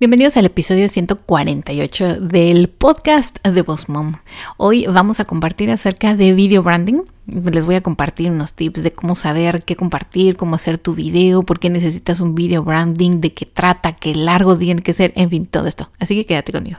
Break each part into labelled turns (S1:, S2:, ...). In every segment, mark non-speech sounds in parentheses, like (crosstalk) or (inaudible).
S1: Bienvenidos al episodio 148 del podcast de Boss Mom. Hoy vamos a compartir acerca de video branding. Les voy a compartir unos tips de cómo saber qué compartir, cómo hacer tu video, por qué necesitas un video branding, de qué trata, qué largo tiene que ser, en fin, todo esto. Así que quédate conmigo.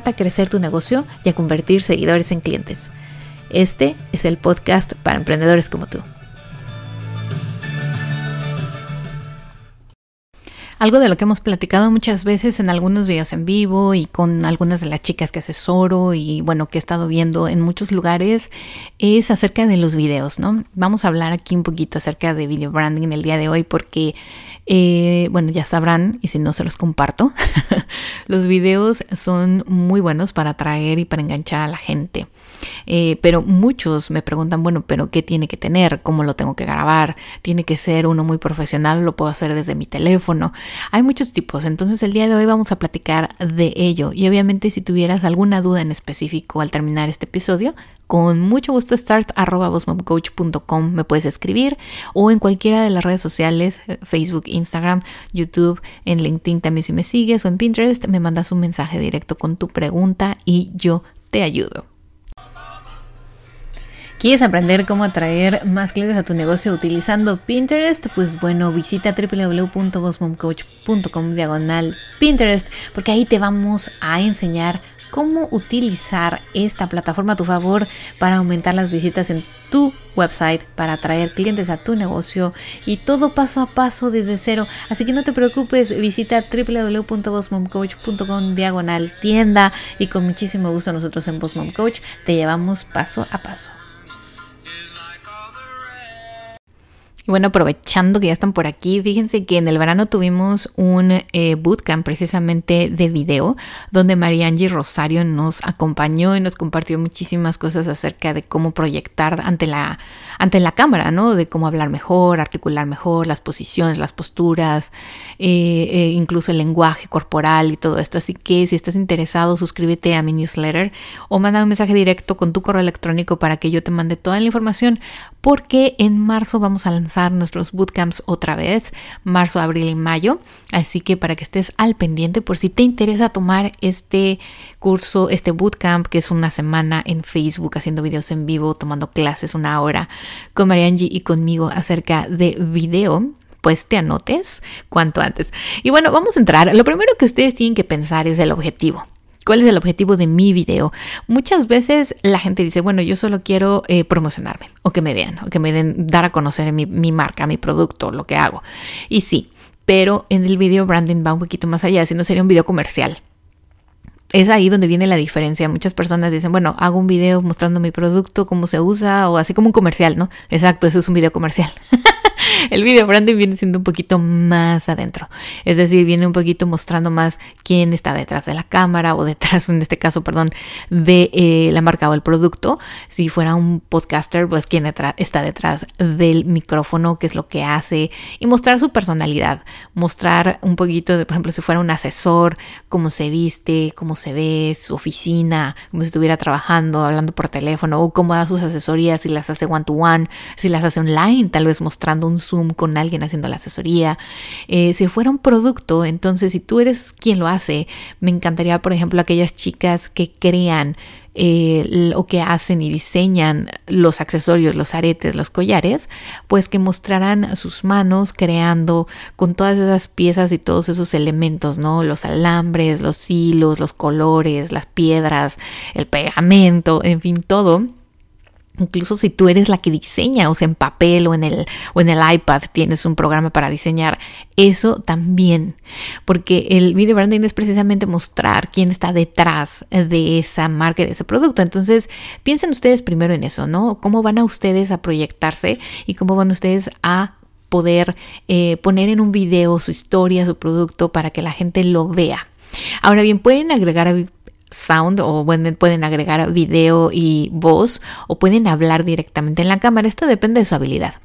S1: a crecer tu negocio y a convertir seguidores en clientes. Este es el podcast para emprendedores como tú. Algo de lo que hemos platicado muchas veces en algunos videos en vivo y con algunas de las chicas que asesoro y bueno, que he estado viendo en muchos lugares es acerca de los videos, ¿no? Vamos a hablar aquí un poquito acerca de video branding el día de hoy porque eh, bueno, ya sabrán, y si no se los comparto, (laughs) los videos son muy buenos para atraer y para enganchar a la gente. Eh, pero muchos me preguntan, bueno, pero ¿qué tiene que tener? ¿Cómo lo tengo que grabar? ¿Tiene que ser uno muy profesional? ¿Lo puedo hacer desde mi teléfono? Hay muchos tipos, entonces el día de hoy vamos a platicar de ello. Y obviamente si tuvieras alguna duda en específico al terminar este episodio, con mucho gusto start.com me puedes escribir o en cualquiera de las redes sociales, eh, Facebook, Instagram, YouTube, en LinkedIn también si me sigues o en Pinterest, me mandas un mensaje directo con tu pregunta y yo te ayudo. ¿Quieres aprender cómo atraer más clientes a tu negocio utilizando Pinterest? Pues bueno, visita www.bossmomcoach.com diagonal Pinterest porque ahí te vamos a enseñar cómo utilizar esta plataforma a tu favor para aumentar las visitas en tu website, para atraer clientes a tu negocio y todo paso a paso desde cero. Así que no te preocupes, visita www.bossmomcoach.com diagonal tienda y con muchísimo gusto nosotros en Boss Coach te llevamos paso a paso. Y bueno, aprovechando que ya están por aquí, fíjense que en el verano tuvimos un eh, bootcamp precisamente de video, donde Mariangi Rosario nos acompañó y nos compartió muchísimas cosas acerca de cómo proyectar ante la, ante la cámara, ¿no? De cómo hablar mejor, articular mejor, las posiciones, las posturas, eh, eh, incluso el lenguaje corporal y todo esto. Así que si estás interesado, suscríbete a mi newsletter o manda un mensaje directo con tu correo electrónico para que yo te mande toda la información, porque en marzo vamos a lanzar nuestros bootcamps otra vez, marzo, abril y mayo. Así que para que estés al pendiente por si te interesa tomar este curso, este bootcamp, que es una semana en Facebook haciendo videos en vivo, tomando clases una hora con Mariangi y conmigo acerca de video pues te anotes cuanto antes. Y bueno, vamos a entrar. Lo primero que ustedes tienen que pensar es el objetivo. ¿Cuál es el objetivo de mi video? Muchas veces la gente dice, bueno, yo solo quiero eh, promocionarme o que me vean o que me den, dar a conocer mi, mi marca, mi producto, lo que hago. Y sí, pero en el video branding va un poquito más allá, si no sería un video comercial. Es ahí donde viene la diferencia. Muchas personas dicen, bueno, hago un video mostrando mi producto, cómo se usa, o así como un comercial, ¿no? Exacto, eso es un video comercial. (laughs) (laughs) el video branding viene siendo un poquito más adentro. Es decir, viene un poquito mostrando más quién está detrás de la cámara o detrás, en este caso, perdón, de eh, la marca o el producto. Si fuera un podcaster, pues quién está detrás del micrófono, qué es lo que hace y mostrar su personalidad. Mostrar un poquito de, por ejemplo, si fuera un asesor, cómo se viste, cómo se ve, su oficina, como si estuviera trabajando, hablando por teléfono o cómo da sus asesorías, si las hace one to one, si las hace online, tal vez mostrando un Zoom con alguien haciendo la asesoría. Eh, si fuera un producto, entonces si tú eres quien lo hace, me encantaría, por ejemplo, aquellas chicas que crean eh, o que hacen y diseñan los accesorios, los aretes, los collares, pues que mostrarán sus manos creando con todas esas piezas y todos esos elementos, ¿no? Los alambres, los hilos, los colores, las piedras, el pegamento, en fin, todo Incluso si tú eres la que diseña, o sea, en papel o en el, o en el iPad tienes un programa para diseñar, eso también, porque el video branding es precisamente mostrar quién está detrás de esa marca, de ese producto. Entonces, piensen ustedes primero en eso, ¿no? ¿Cómo van a ustedes a proyectarse y cómo van ustedes a poder eh, poner en un video su historia, su producto para que la gente lo vea. Ahora bien, pueden agregar sound o pueden agregar video y voz o pueden hablar directamente en la cámara. Esto depende de su habilidad.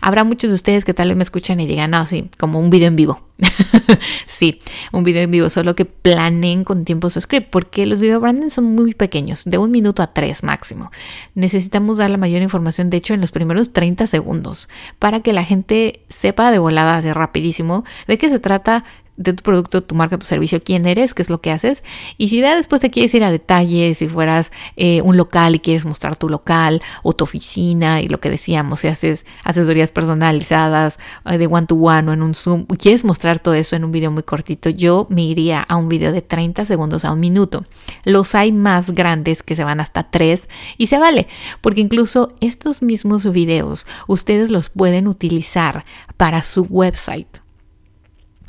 S1: Habrá muchos de ustedes que tal vez me escuchan y digan, no, sí, como un video en vivo. (laughs) sí, un video en vivo, solo que planeen con tiempo su script, porque los video branding son muy pequeños, de un minuto a tres máximo. Necesitamos dar la mayor información, de hecho, en los primeros 30 segundos, para que la gente sepa de volada, así rapidísimo, de qué se trata, de tu producto, tu marca, tu servicio, quién eres, qué es lo que haces. Y si ya después te quieres ir a detalles, si fueras eh, un local y quieres mostrar tu local o tu oficina y lo que decíamos, si haces asesorías personalizadas eh, de one to one o en un Zoom, quieres mostrar todo eso en un video muy cortito, yo me iría a un video de 30 segundos a un minuto. Los hay más grandes que se van hasta 3 y se vale, porque incluso estos mismos videos ustedes los pueden utilizar para su website.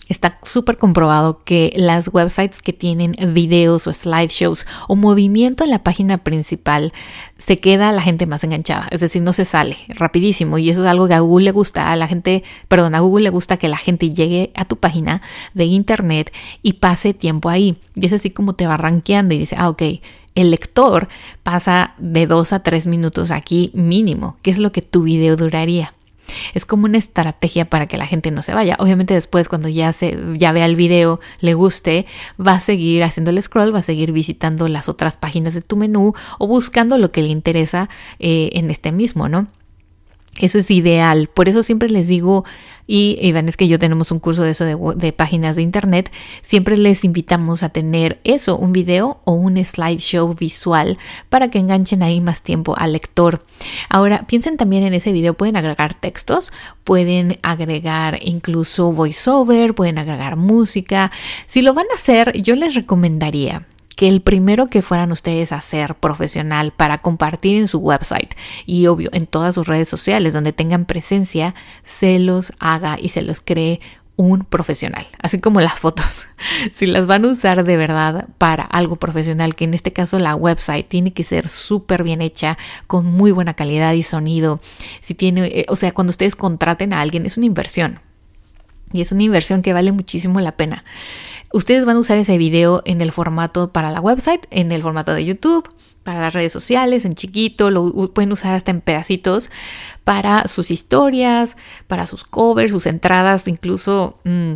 S1: Está súper comprobado que las websites que tienen videos o slideshows o movimiento en la página principal se queda la gente más enganchada, es decir, no se sale rapidísimo y eso es algo que a Google le gusta, a la gente, perdón, a Google le gusta que la gente llegue a tu página de internet y pase tiempo ahí. Y es así como te va rankeando y dice, ah, ok, el lector pasa de dos a tres minutos aquí mínimo, que es lo que tu video duraría. Es como una estrategia para que la gente no se vaya. Obviamente después cuando ya se ya vea el video, le guste, va a seguir haciendo el scroll, va a seguir visitando las otras páginas de tu menú o buscando lo que le interesa eh, en este mismo, ¿no? Eso es ideal. Por eso siempre les digo, y Iván, es que yo tenemos un curso de eso de, páginas de internet, siempre les invitamos a tener eso, un video o un slideshow visual para que enganchen ahí más tiempo al lector. Ahora, piensen también en ese video, pueden agregar textos, pueden agregar incluso voiceover, pueden agregar música. Si lo van a hacer, yo les recomendaría que el primero que fueran ustedes a ser profesional para compartir en su website y obvio en todas sus redes sociales donde tengan presencia, se los haga y se los cree un profesional, así como las fotos. (laughs) Si las van a usar de verdad para algo profesional, que en este caso la website tiene que ser súper bien hecha, con muy buena calidad y sonido. Si tiene, eh, o sea, cuando ustedes contraten a alguien, es una inversión. Y es una inversión que vale muchísimo la pena. Ustedes van a usar ese video en el formato para la website, en el formato de YouTube, para las redes sociales, en chiquito, lo pueden usar hasta en pedacitos para sus historias, para sus covers, sus entradas, incluso... Mm,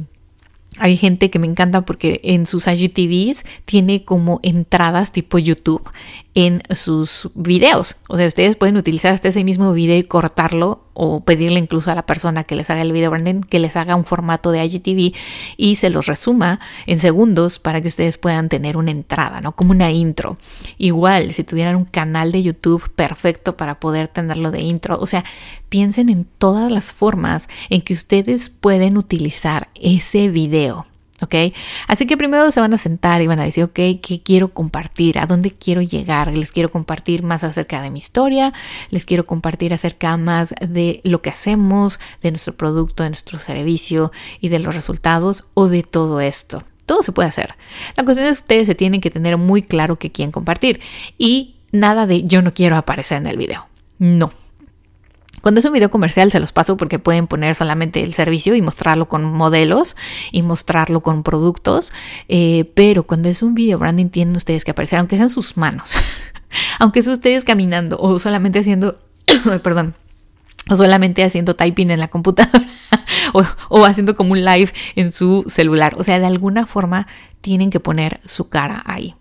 S1: hay gente que me encanta porque en sus IGTVs tiene como entradas tipo YouTube en sus videos. O sea, ustedes pueden utilizar hasta ese mismo video y cortarlo o pedirle incluso a la persona que les haga el video branding que les haga un formato de IGTV y se los resuma en segundos para que ustedes puedan tener una entrada, ¿no? Como una intro. Igual, si tuvieran un canal de YouTube perfecto para poder tenerlo de intro. O sea, piensen en todas las formas en que ustedes pueden utilizar ese video ¿ok? Así que primero se van a sentar y van a decir, ok, ¿qué quiero compartir? ¿A dónde quiero llegar? Les quiero compartir más acerca de mi historia, les quiero compartir acerca más de lo que hacemos, de nuestro producto, de nuestro servicio y de los resultados o de todo esto. Todo se puede hacer. La cuestión es que ustedes se tienen que tener muy claro qué quieren compartir y nada de yo no quiero aparecer en el video. No, cuando es un video comercial se los paso porque pueden poner solamente el servicio y mostrarlo con modelos y mostrarlo con productos, eh, pero cuando es un video branding tienen ustedes que aparecer, aunque sean sus manos, (laughs) aunque sean ustedes caminando o solamente haciendo, (coughs) perdón, o solamente haciendo typing en la computadora (laughs) o, o, haciendo como un live en su celular. O sea, de alguna forma tienen que poner su cara ahí.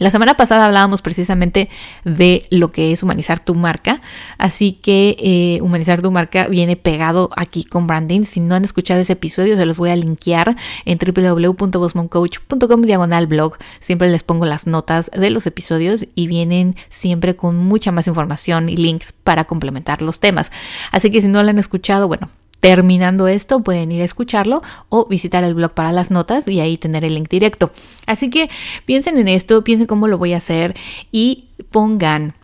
S1: La semana pasada hablábamos precisamente de lo que es humanizar tu marca, así que eh, humanizar tu marca viene pegado aquí con branding. Si no han escuchado ese episodio, se los voy a linkear en www.bosmoncoach.com diagonal blog. Siempre les pongo las notas de los episodios y vienen siempre con mucha más información y links para complementar los temas. Así que si no lo han escuchado, bueno, Terminando esto, pueden ir a escucharlo o visitar el blog para las notas y ahí tener el link directo. Así que piensen en esto, piensen cómo lo voy a hacer y pongan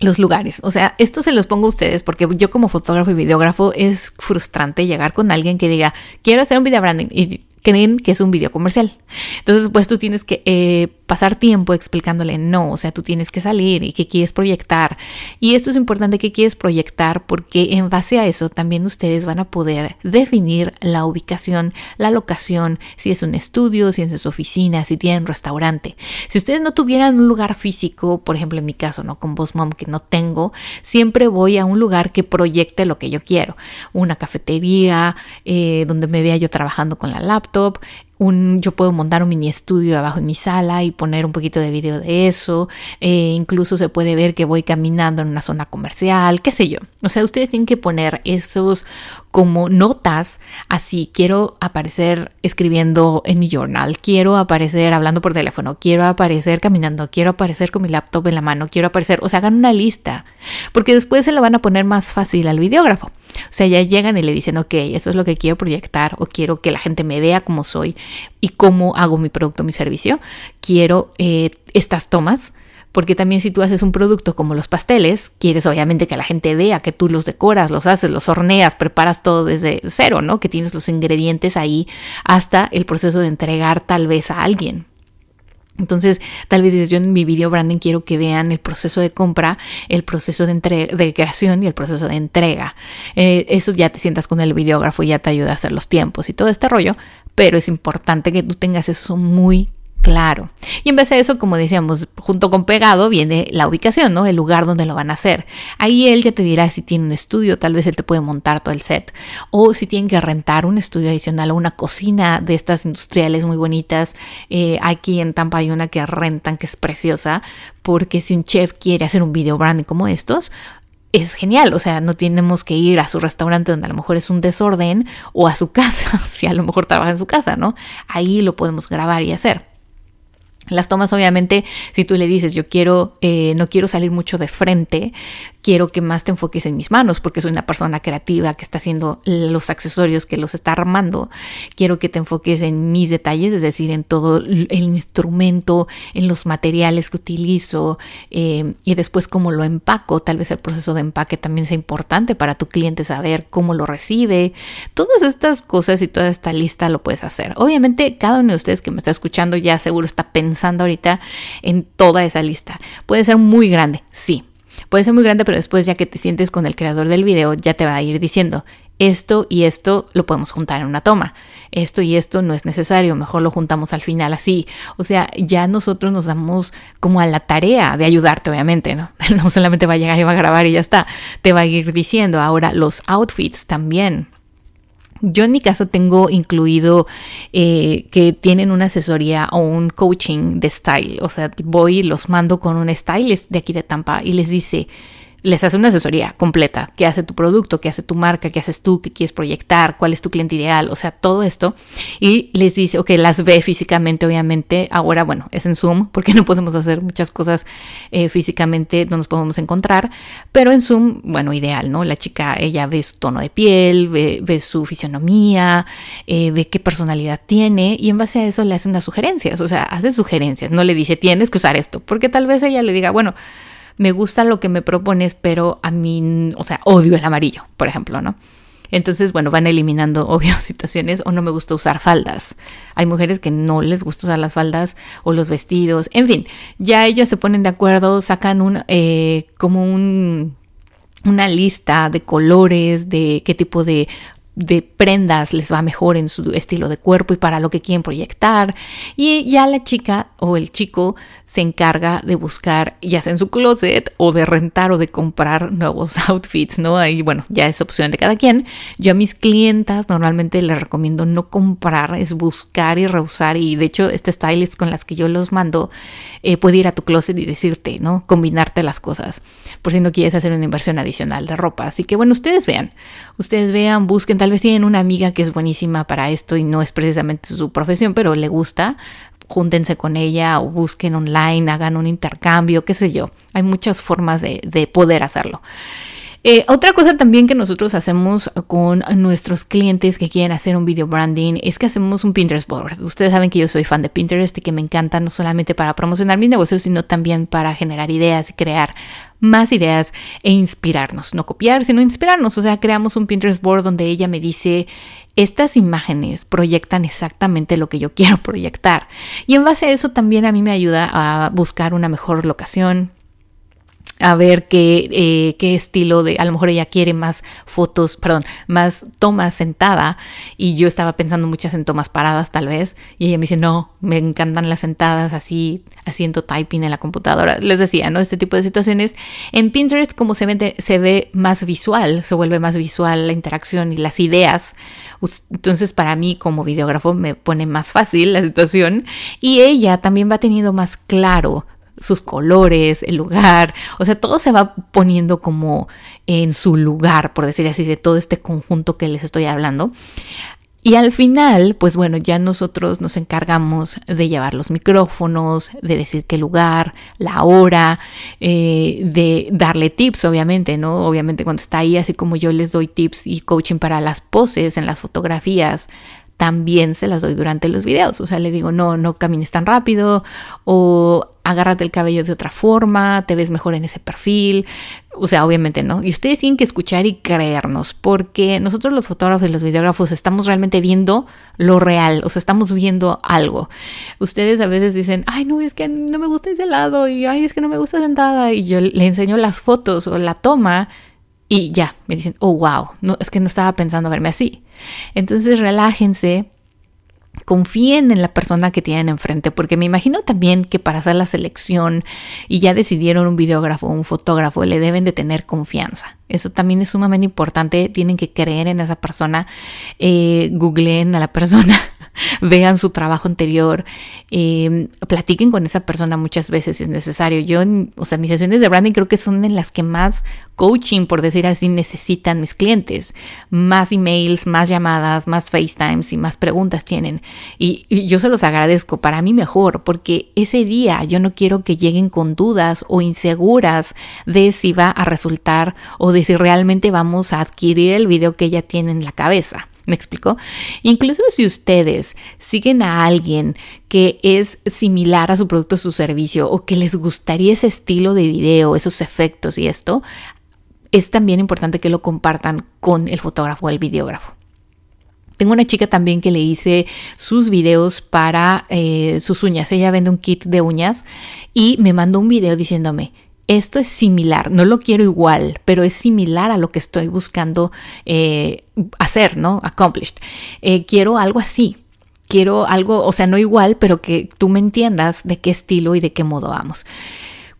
S1: los lugares. O sea, esto se los pongo a ustedes porque yo como fotógrafo y videógrafo es frustrante llegar con alguien que diga, quiero hacer un video branding y creen que es un video comercial. Entonces, pues tú tienes que eh, pasar tiempo explicándole no, o sea, tú tienes que salir y qué quieres proyectar. Y esto es importante que quieres proyectar porque en base a eso también ustedes van a poder definir la ubicación, la locación, si es un estudio, si es su oficina, si tienen restaurante. Si ustedes no tuvieran un lugar físico, por ejemplo en mi caso, ¿no? Con Boss Mom que no tengo, siempre voy a un lugar que proyecte lo que yo quiero. Una cafetería, eh, donde me vea yo trabajando con la laptop, laptop un, yo puedo montar un mini estudio abajo en mi sala y poner un poquito de video de eso. Eh, incluso se puede ver que voy caminando en una zona comercial, qué sé yo. O sea, ustedes tienen que poner esos como notas, así quiero aparecer escribiendo en mi journal, quiero aparecer hablando por teléfono, quiero aparecer caminando, quiero aparecer con mi laptop en la mano, quiero aparecer, o sea, hagan una lista, porque después se la van a poner más fácil al videógrafo. O sea, ya llegan y le dicen, ok, eso es lo que quiero proyectar o quiero que la gente me vea como soy y cómo hago mi producto, mi servicio. Quiero eh, estas tomas porque también si tú haces un producto como los pasteles, quieres obviamente que la gente vea que tú los decoras, los haces, los horneas, preparas todo desde cero, ¿no? Que tienes los ingredientes ahí hasta el proceso de entregar tal vez a alguien. Entonces, tal vez dices, yo en mi video branding quiero que vean el proceso de compra, el proceso de, de creación y el proceso de entrega. Eh, eso ya te sientas con el videógrafo y ya te ayuda a hacer los tiempos y todo este rollo, pero es importante que tú tengas eso muy Claro. Y en vez de eso, como decíamos, junto con pegado viene la ubicación, ¿no? El lugar donde lo van a hacer. Ahí él ya te dirá si tiene un estudio, tal vez él te puede montar todo el set. O si tienen que rentar un estudio adicional o una cocina de estas industriales muy bonitas. Eh, aquí en Tampa hay una que rentan que es preciosa, porque si un chef quiere hacer un video branding como estos, es genial, o sea, no tenemos que ir a su restaurante donde a lo mejor es un desorden o a su (laughs) casa, si a lo mejor trabaja en su casa, ¿no? Ahí lo podemos grabar y hacer. Las tomas, obviamente, si tú le dices, yo quiero, eh, no quiero salir mucho de frente, quiero que más te enfoques en mis manos porque soy una persona creativa que está haciendo los accesorios, que los está armando. Quiero que te enfoques en mis detalles, es decir, en todo el instrumento, en los materiales que utilizo eh, y después cómo lo empaco. Tal vez el proceso de empaque también sea importante para tu cliente saber cómo lo recibe. Todas estas cosas y toda esta lista lo puedes hacer. Obviamente, cada uno de ustedes que me está escuchando ya seguro está pensando ahorita en toda esa lista. Puede ser muy grande, sí Puede ser muy grande, pero después ya que te sientes con el creador del video, ya te va a ir diciendo, esto y esto lo podemos juntar en una toma. Esto y esto no es necesario, mejor lo juntamos al final así. O sea, ya nosotros nos damos como a la tarea de ayudarte, obviamente, ¿no? (laughs) No solamente va a llegar y va a grabar y ya está. Te va a ir diciendo. Ahora, los outfits también. Yo en mi caso tengo incluido eh, que tienen una asesoría o un coaching de style. O sea, voy y los mando con un stylist de aquí de Tampa y les dice, les hace una asesoría completa, qué hace tu producto, qué hace tu marca, qué haces tú, qué quieres proyectar, cuál es tu cliente ideal, o sea, todo esto. Y les dice, ok, las ve físicamente, obviamente. Ahora, bueno, es en Zoom, porque no podemos hacer muchas cosas eh, físicamente, no nos podemos encontrar, pero en Zoom, bueno, ideal, ¿no? La chica, ella ve su tono de piel, ve, su fisionomía, eh, ve qué personalidad tiene y en base a eso le hace unas sugerencias, o sea, hace sugerencias, no le dice, tienes que usar esto, porque tal vez ella le diga, bueno, me gusta lo que me propones, pero a mí, o sea, odio el amarillo, por ejemplo, ¿no? Entonces, bueno, van eliminando, (laughs) obvio, situaciones o no me gusta usar faldas. Hay mujeres que no les gusta usar las faldas o los vestidos. En fin, ya ellas se ponen de acuerdo, sacan un, eh, como un, una lista de colores, de qué tipo de de prendas les va mejor en su estilo de cuerpo y para lo que quieren proyectar. Y ya la chica o el chico se encarga de buscar, ya sea en su closet o de rentar o de comprar nuevos (laughs) outfits, ¿no? Ahí, bueno, ya es opción de cada quien. Yo a mis clientas normalmente les recomiendo no comprar, es buscar y reusar. Y de hecho, este stylist con las que yo los mando eh, puede ir a tu closet y decirte, ¿no? Combinarte las cosas, por si no quieres hacer una inversión adicional de ropa. Así que bueno, ustedes vean, ustedes vean, busquen tal vez tienen una amiga que es buenísima para esto y no es precisamente su profesión, pero le gusta, júntense con ella o busquen online, hagan un intercambio, qué sé yo. Hay muchas formas de, poder hacerlo. Eh, otra cosa también que nosotros hacemos con nuestros clientes que quieren hacer un video branding es que hacemos un Pinterest board. Ustedes saben que yo soy fan de Pinterest y que me encanta no solamente para promocionar mis negocios, sino también para generar ideas y crear más ideas e inspirarnos. No copiar, sino inspirarnos. O sea, creamos un Pinterest board donde ella me dice, estas imágenes proyectan exactamente lo que yo (laughs) quiero proyectar. Y en base a eso también a mí me ayuda a buscar una mejor locación, a ver qué, eh, qué estilo de, a lo mejor ella quiere más fotos, perdón, más tomas sentada y yo estaba pensando muchas en tomas paradas tal vez y ella me dice, no, me encantan las sentadas así, haciendo typing en la computadora. Les decía, ¿no? Este tipo de situaciones. En Pinterest como se ve, se ve más visual, se vuelve más visual la interacción y las ideas. Entonces para mí como videógrafo me pone más fácil la situación y ella también va teniendo más claro sus colores, el lugar, o sea, todo se va poniendo como en su lugar, por decir así, de todo este conjunto que les estoy hablando. Y al final, pues bueno, ya nosotros nos encargamos de llevar los micrófonos, de decir qué lugar, la hora, eh, de darle tips, obviamente, ¿no? Obviamente cuando está ahí, así como yo les doy tips y coaching para las poses en las fotografías, también se las doy durante los videos. O sea, le digo, no, no camines tan rápido o agárrate el cabello de otra forma, te ves mejor en ese perfil. O sea, obviamente no. Y ustedes tienen que escuchar y creernos, porque nosotros los fotógrafos y los videógrafos estamos realmente viendo lo real, o sea, estamos viendo algo. Ustedes a veces dicen, ay, no, es que no me gusta ese lado, y ay, es que no me gusta sentada, y yo le enseño las fotos o la toma, y ya, me dicen, oh, wow, no, es que no estaba pensando verme así. Entonces relájense, confíen en la persona que tienen enfrente, porque me imagino también que para hacer la selección y ya decidieron un videógrafo un fotógrafo, le deben de tener confianza. Eso también es sumamente importante, tienen que creer en esa persona, eh, googleen a la persona, (laughs) vean su trabajo anterior, eh, platiquen con esa persona muchas veces si es necesario. Yo, o sea, mis sesiones de branding creo que son en las que más coaching, por decir así, necesitan mis clientes. Más emails, más llamadas, más FaceTimes y más preguntas tienen. Y, y yo se los agradezco, para mí mejor, porque ese día yo no quiero que lleguen con dudas o inseguras de si va a resultar o de si realmente vamos a adquirir el video que ella tiene en la cabeza. ¿Me explico? Incluso si ustedes siguen a alguien que es similar a su producto o su servicio o que les gustaría ese estilo de video, esos efectos y esto, es también importante que lo compartan con el fotógrafo o el videógrafo. Tengo una chica también que le hice sus videos para eh, sus uñas. Ella vende un kit de uñas y me mandó un video diciéndome, esto es similar, no lo quiero igual, pero es similar a lo que estoy buscando eh, hacer, ¿no? Accomplished. Eh, quiero algo así. Quiero algo, o sea, no igual, pero que tú me entiendas de qué estilo y de qué modo vamos.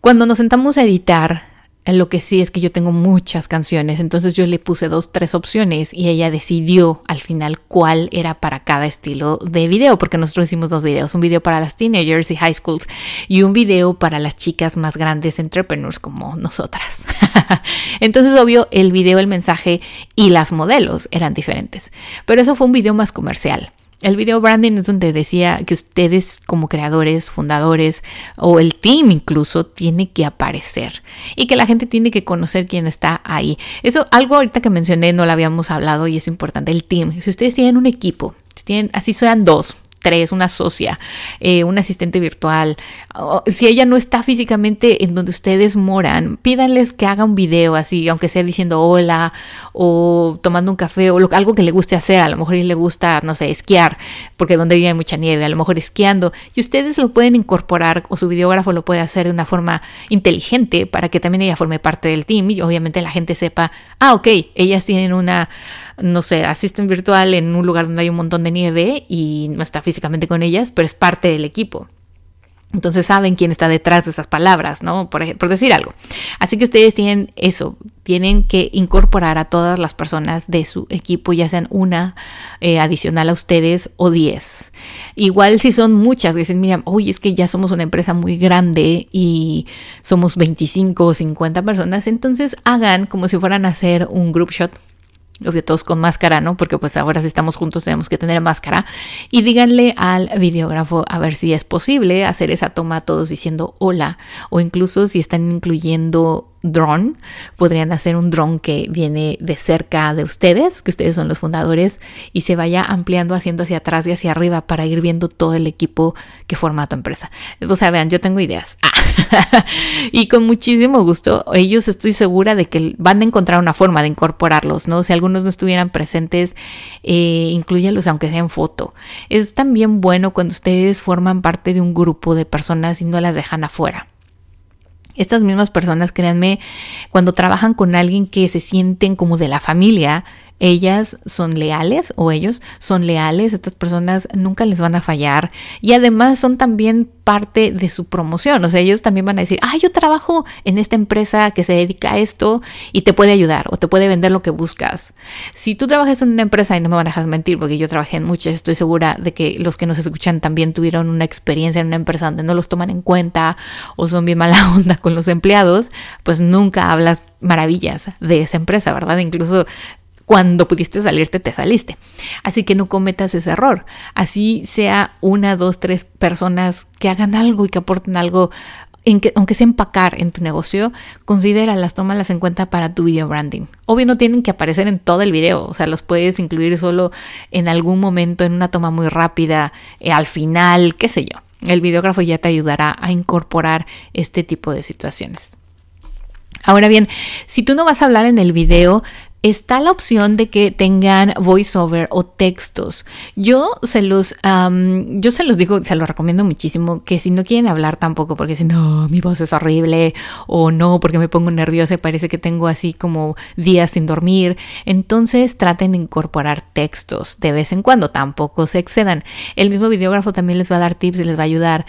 S1: Cuando nos sentamos a editar, lo que sí es que yo tengo muchas canciones, entonces yo le puse dos, tres opciones y ella decidió al final cuál era para cada estilo de video, porque nosotros hicimos dos videos, un video para las teenagers y high schools y un video para las chicas más grandes entrepreneurs como nosotras. (laughs) entonces, obvio, el video, el mensaje y las modelos eran diferentes, pero eso fue un video más comercial. El video branding es donde decía que ustedes como creadores, fundadores o el team incluso tiene que aparecer y que la gente tiene que conocer quién está ahí. Eso algo ahorita que mencioné no lo habíamos hablado y es importante, el team. Si ustedes tienen un equipo, si tienen, así sean dos, tres, una socia, eh, un asistente virtual. Si ella no está físicamente en donde ustedes moran, pídanles que haga un video así, aunque sea diciendo hola o tomando un café o algo que le guste hacer. A lo mejor le gusta, no sé, esquiar, porque donde vive hay mucha nieve, a lo mejor esquiando. Y ustedes lo pueden incorporar o su videógrafo lo puede hacer de una forma inteligente para que también ella forme parte del team y obviamente la gente sepa, ah, ok, ellas tienen una no sé, asisten virtual en un lugar donde hay un montón de nieve y no está físicamente con ellas, pero es parte del equipo. Entonces saben quién está detrás de esas palabras, ¿no? Por, decir algo. Así que ustedes tienen eso, tienen que incorporar a todas las personas de su equipo, ya sean una eh, adicional a ustedes o diez. Igual si son muchas, dicen, mira, oye, es que ya somos una empresa muy grande y somos 25 o 50 personas, entonces hagan como si fueran a hacer un group shot obvio todos con máscara, ¿no? Porque pues ahora si estamos juntos tenemos que tener máscara. Y díganle al videógrafo a ver si es posible hacer esa toma todos diciendo hola o incluso si están incluyendo dron. Podrían hacer un dron que viene de cerca de ustedes, que ustedes son los fundadores, y se vaya ampliando haciendo hacia atrás y hacia arriba para ir viendo todo el equipo que forma tu empresa. O sea, vean, yo tengo ideas. (laughs) y con muchísimo gusto, ellos estoy segura de que van a encontrar una forma de incorporarlos, ¿no? Si algunos no estuvieran presentes, eh, incluyalos aunque sea en foto. Es también bueno cuando ustedes forman parte de un grupo de personas y no las dejan afuera. Estas mismas personas, créanme, cuando trabajan con alguien que se sienten como de la familia, ellas son leales o ellos son leales, estas personas nunca les van a fallar y además son también parte de su promoción, o sea, ellos también van a decir, ah, yo trabajo en esta empresa que se dedica a esto y te puede ayudar o te puede vender lo que buscas. Si tú trabajas en una empresa y no me van a dejar mentir porque yo trabajé en muchas, estoy segura de que los que nos escuchan también tuvieron una experiencia en una empresa donde no los toman en cuenta o son bien mala (laughs) onda con los empleados, pues nunca hablas maravillas de esa empresa, ¿verdad? Incluso cuando pudiste salirte, te saliste. Así que no cometas ese error. Así sea una, dos, tres personas que hagan algo y que aporten algo, en que, aunque sea empacar en tu negocio, considéralas, tómalas en cuenta para tu video branding. Obvio no tienen que aparecer en todo el video, o sea, los puedes incluir solo en algún momento, en una toma muy rápida, eh, al final, qué sé yo. El videógrafo ya te ayudará a incorporar este tipo de situaciones. Ahora bien, si tú no vas a hablar en el video, está la opción de que tengan voiceover o textos. Yo se los, yo se los digo, se los recomiendo muchísimo que si no quieren hablar tampoco porque si no, mi voz es horrible o no, porque me pongo nerviosa y parece que tengo así como días sin dormir, entonces traten de incorporar textos de vez en cuando, tampoco se excedan. El mismo videógrafo también les va a dar tips y les va a ayudar.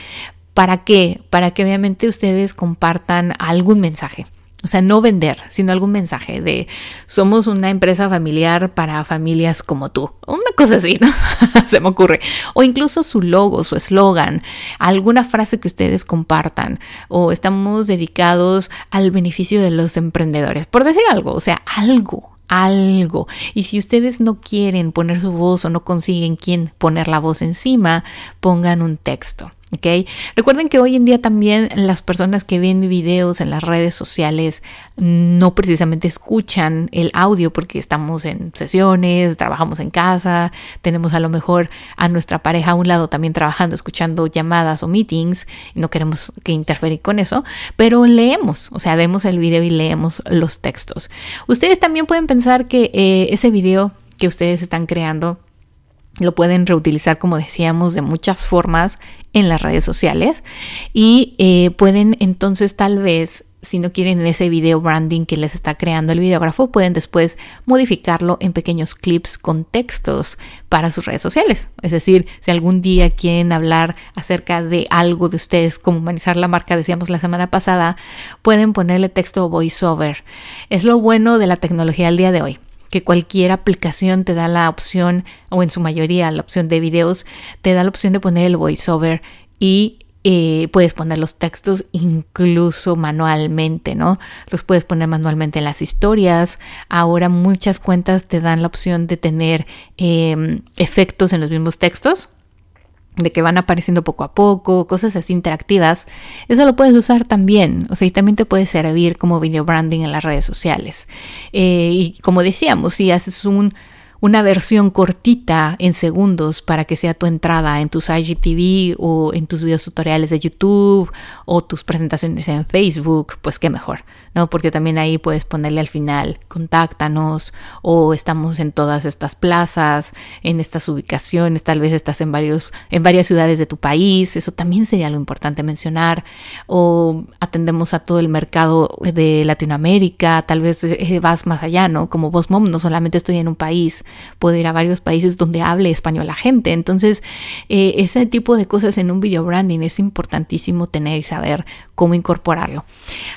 S1: ¿Para qué? Para que obviamente ustedes compartan algún mensaje. O sea, no vender, sino algún mensaje de somos una empresa familiar para familias como tú. Una cosa así, ¿no? (laughs) Se me ocurre. O incluso su logo, su eslogan, alguna frase que ustedes compartan. O estamos dedicados al beneficio de los emprendedores. Por decir algo, o sea, algo, algo. Y si ustedes no quieren poner su voz o no consiguen quién poner la voz encima, pongan un texto. ¿Ok? Recuerden que hoy en día también las personas que ven videos en las redes sociales no precisamente escuchan el audio porque estamos en sesiones, trabajamos en casa, tenemos a lo mejor a nuestra pareja a un lado también trabajando, escuchando llamadas o meetings, y no queremos que interferir con eso, pero leemos, o sea, vemos el video y leemos los textos. Ustedes también pueden pensar que eh, ese video que ustedes están creando lo pueden reutilizar, como decíamos, de muchas formas en las redes sociales y eh, pueden entonces tal vez si no quieren ese video branding que les está creando el videógrafo, pueden después modificarlo en pequeños clips con textos para sus redes sociales. Es decir, si algún día quieren hablar acerca de algo de ustedes, como humanizar la marca, decíamos la semana pasada, pueden ponerle texto voiceover. Es lo bueno de la tecnología al día de hoy que cualquier aplicación te da la opción, o en su mayoría la opción de videos, te da la opción de poner el voiceover y eh, puedes poner los textos incluso manualmente, ¿no? Los puedes poner manualmente en las historias. Ahora muchas cuentas te dan la opción de tener em, efectos en los mismos textos de que van apareciendo poco a poco, cosas así interactivas, eso lo puedes usar también, o sea, y también te puede servir como video branding en las redes sociales. Eh, y como decíamos, si haces un, una versión cortita en segundos para que sea tu entrada en tus IGTV o en tus videos tutoriales de YouTube o tus presentaciones en Facebook, pues qué mejor. ¿No? Porque también ahí puedes ponerle al final, contáctanos o estamos en todas estas plazas, en estas ubicaciones, tal vez estás en, varios, en varias ciudades de tu país, eso también sería lo importante mencionar, o atendemos a todo el mercado de Latinoamérica, tal vez eh, vas más allá, ¿no? Como vos, Mom, no solamente estoy en un país, puedo ir a varios países donde hable español la gente, entonces eh, ese tipo de cosas en un video branding es importantísimo tener y saber cómo incorporarlo.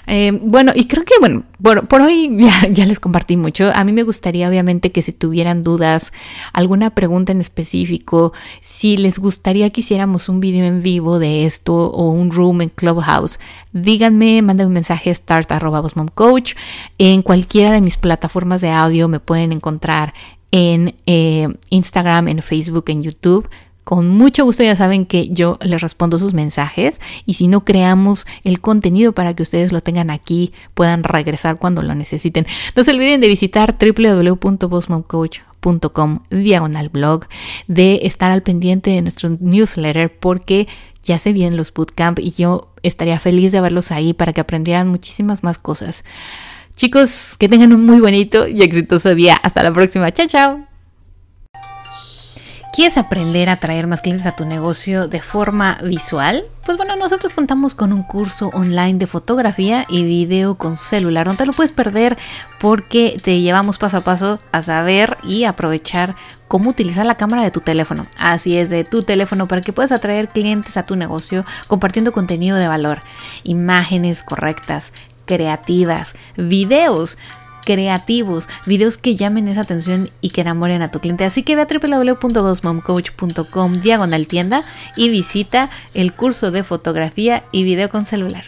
S1: Eh, bueno, y creo que, bueno, por, hoy (laughs) ya, les compartí mucho. A mí me gustaría, obviamente, que si tuvieran dudas, alguna pregunta en específico, si les gustaría que hiciéramos un video en vivo de esto o un room en Clubhouse, díganme, manden un mensaje start.coach. En cualquiera de mis plataformas de audio me pueden encontrar en eh, Instagram, en Facebook, en YouTube Con mucho gusto ya saben que yo les respondo sus mensajes y si no creamos el contenido para que ustedes lo tengan aquí, puedan regresar cuando lo necesiten. No se olviden de visitar www.bossmomcoach.com diagonal blog, de estar al pendiente de nuestro newsletter porque ya se vienen los bootcamp y yo estaría feliz de verlos ahí para que aprendieran muchísimas más cosas. Chicos, que tengan un muy bonito y exitoso día. Hasta la próxima. Chao, chao. ¿Quieres aprender a traer más clientes a tu negocio de forma visual? Pues bueno, nosotros contamos con un curso online de fotografía y video con celular. No te lo puedes perder porque te llevamos paso a paso a saber y aprovechar cómo utilizar la cámara de tu teléfono. Así es, de tu teléfono para que puedas atraer clientes a tu negocio compartiendo contenido de valor, imágenes correctas, creativas, videos creativos, videos que llamen esa atención y que enamoren a tu cliente. Así que ve a www.ghostmomcoach.com diagonal tienda y visita el curso de fotografía y video con celular.